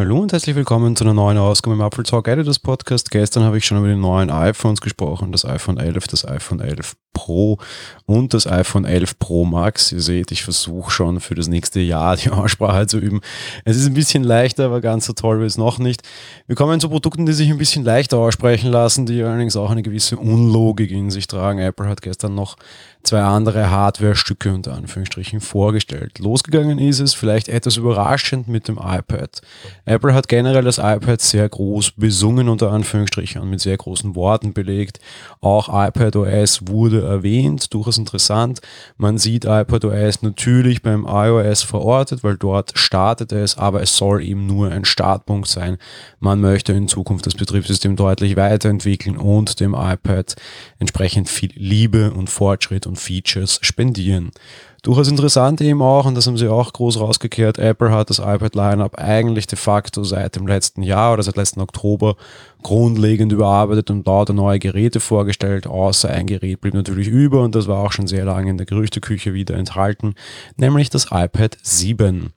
Hallo und herzlich willkommen zu einer neuen Ausgabe im Apple Talk Editors Podcast. Gestern habe ich schon über die neuen iPhones gesprochen, das iPhone 11, das iPhone 11 Pro und das iPhone 11 Pro Max. Ihr seht, ich versuche schon für das nächste Jahr die Aussprache zu üben. Es ist ein bisschen leichter, aber ganz so toll wird es noch nicht. Wir kommen zu Produkten, die sich ein bisschen leichter aussprechen lassen, die allerdings auch eine gewisse Unlogik in sich tragen. Apple hat gestern noch zwei andere Hardware-Stücke unter Anführungsstrichen vorgestellt. Losgegangen ist es vielleicht etwas überraschend mit dem iPad. Apple hat generell das iPad sehr groß besungen unter Anführungsstrichen und mit sehr großen Worten belegt. Auch iPad OS wurde erwähnt, durchaus interessant. Man sieht iPad OS natürlich beim iOS verortet, weil dort startet es, aber es soll eben nur ein Startpunkt sein. Man möchte in Zukunft das Betriebssystem deutlich weiterentwickeln und dem iPad entsprechend viel Liebe und Fortschritt und Features spendieren. Durchaus interessant eben auch, und das haben sie auch groß rausgekehrt, Apple hat das iPad Lineup eigentlich de facto seit dem letzten Jahr oder seit letzten Oktober grundlegend überarbeitet und lauter neue Geräte vorgestellt, außer ein Gerät blieb natürlich über und das war auch schon sehr lange in der Gerüchteküche wieder enthalten, nämlich das iPad 7.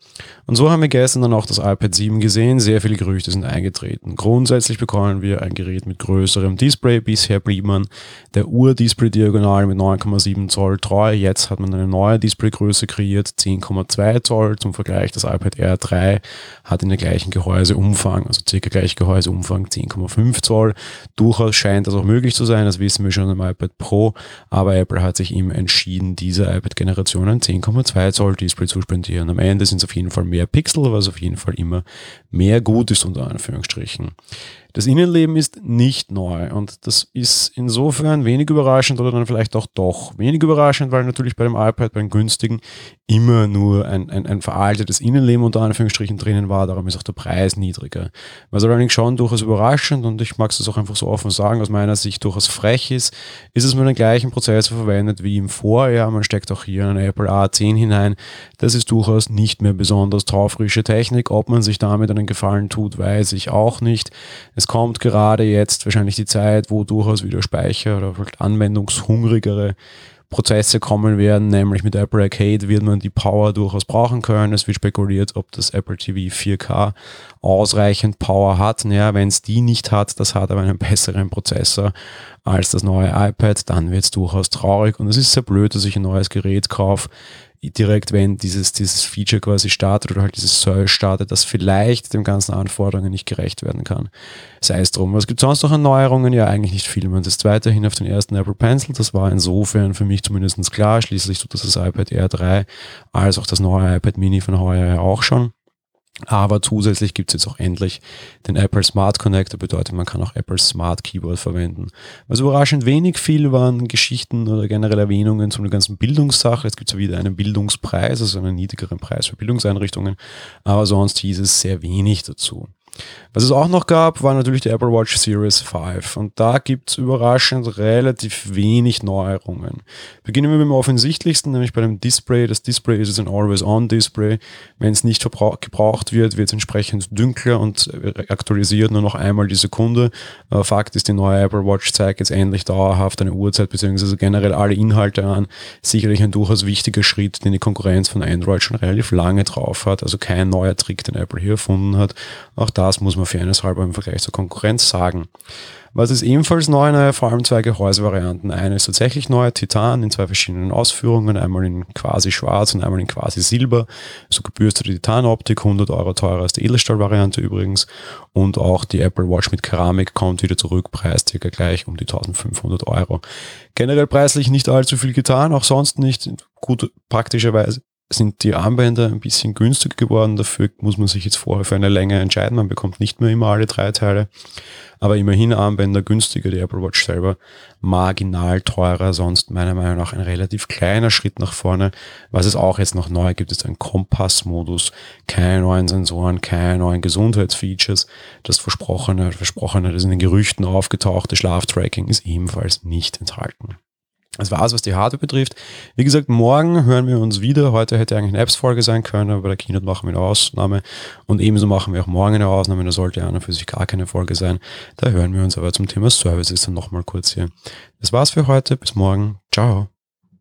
Und so haben wir gestern dann auch das iPad 7 gesehen, sehr viele Gerüchte sind eingetreten. Grundsätzlich bekommen wir ein Gerät mit größerem Display, bisher blieb man der Ur-Display-Diagonal mit 9,7 Zoll treu, jetzt hat man eine neue Displaygröße kreiert, 10,2 Zoll, zum Vergleich das iPad Air 3 hat in der gleichen Gehäuseumfang, also circa gleich Gehäuseumfang 10,5 5 Zoll. Durchaus scheint das auch möglich zu sein, das wissen wir schon im iPad Pro, aber Apple hat sich eben entschieden, dieser iPad-Generation ein 10,2 Zoll Display zu spendieren. Am Ende sind es auf jeden Fall mehr Pixel, was auf jeden Fall immer mehr gut ist, unter Anführungsstrichen. Das Innenleben ist nicht neu und das ist insofern wenig überraschend oder dann vielleicht auch doch wenig überraschend, weil natürlich bei dem iPad, beim günstigen, immer nur ein, ein, ein veraltetes Innenleben unter Anführungsstrichen drinnen war, darum ist auch der Preis niedriger. Was allerdings schon durchaus überraschend und ich mag es auch einfach so offen sagen, aus meiner Sicht durchaus frech ist, ist, dass man den gleichen Prozessor verwendet wie im Vorjahr. Man steckt auch hier einen Apple A10 hinein. Das ist durchaus nicht mehr besonders taufrische Technik. Ob man sich damit einen Gefallen tut, weiß ich auch nicht. Es es kommt gerade jetzt wahrscheinlich die Zeit, wo durchaus wieder Speicher oder vielleicht anwendungshungrigere Prozesse kommen werden, nämlich mit Apple Arcade wird man die Power durchaus brauchen können. Es wird spekuliert, ob das Apple TV 4K ausreichend Power hat. Naja, wenn es die nicht hat, das hat aber einen besseren Prozessor als das neue iPad, dann wird es durchaus traurig und es ist sehr blöd, dass ich ein neues Gerät kaufe, direkt, wenn dieses, dieses Feature quasi startet oder halt dieses Service startet, das vielleicht den ganzen Anforderungen nicht gerecht werden kann. Sei es drum. Was gibt sonst noch an Neuerungen? Ja, eigentlich nicht viel. Man ist weiterhin auf den ersten Apple Pencil. Das war insofern für mich zumindest klar. Schließlich tut das das iPad Air 3 als auch das neue iPad Mini von heuer auch schon. Aber zusätzlich gibt es jetzt auch endlich den Apple Smart Connector, bedeutet, man kann auch Apple Smart Keyboard verwenden. Was überraschend wenig viel waren Geschichten oder generell Erwähnungen zu einer ganzen Bildungssache. Jetzt gibt es ja wieder einen Bildungspreis, also einen niedrigeren Preis für Bildungseinrichtungen, aber sonst hieß es sehr wenig dazu. Was es auch noch gab, war natürlich die Apple Watch Series 5 und da gibt es überraschend relativ wenig Neuerungen. Beginnen wir mit dem offensichtlichsten, nämlich bei dem Display. Das Display ist ein Always-On-Display. Wenn es nicht gebraucht wird, wird es entsprechend dünkler und aktualisiert nur noch einmal die Sekunde. Äh, Fakt ist, die neue Apple Watch zeigt jetzt endlich dauerhaft eine Uhrzeit bzw. generell alle Inhalte an. Sicherlich ein durchaus wichtiger Schritt, den die Konkurrenz von Android schon relativ lange drauf hat. Also kein neuer Trick, den Apple hier erfunden hat. Auch das muss man man fairnesshalber im Vergleich zur Konkurrenz sagen. Was ist ebenfalls neu? Naja, vor allem zwei Gehäusevarianten. Eine ist tatsächlich neu, Titan, in zwei verschiedenen Ausführungen, einmal in quasi schwarz und einmal in quasi silber. So gebürstete Titanoptik, 100 Euro teurer als die Edelstahlvariante übrigens. Und auch die Apple Watch mit Keramik kommt wieder zurück, Preis circa gleich um die 1500 Euro. Generell preislich nicht allzu viel getan, auch sonst nicht. Gut, praktischerweise sind die Armbänder ein bisschen günstiger geworden. Dafür muss man sich jetzt vorher für eine Länge entscheiden. Man bekommt nicht mehr immer alle drei Teile. Aber immerhin Armbänder günstiger, die Apple Watch selber marginal teurer. Sonst meiner Meinung nach ein relativ kleiner Schritt nach vorne. Was es auch jetzt noch neu gibt, ist ein Kompassmodus. Keine neuen Sensoren, keine neuen Gesundheitsfeatures. Das versprochene, versprochene, das in den Gerüchten aufgetauchte Schlaftracking ist ebenfalls nicht enthalten. Das war's, was die Hardware betrifft. Wie gesagt, morgen hören wir uns wieder. Heute hätte eigentlich eine Apps-Folge sein können, aber bei der Keynote machen wir eine Ausnahme. Und ebenso machen wir auch morgen eine Ausnahme. Da sollte ja für sich gar keine Folge sein. Da hören wir uns aber zum Thema Services dann nochmal kurz hier. Das war's für heute. Bis morgen. Ciao.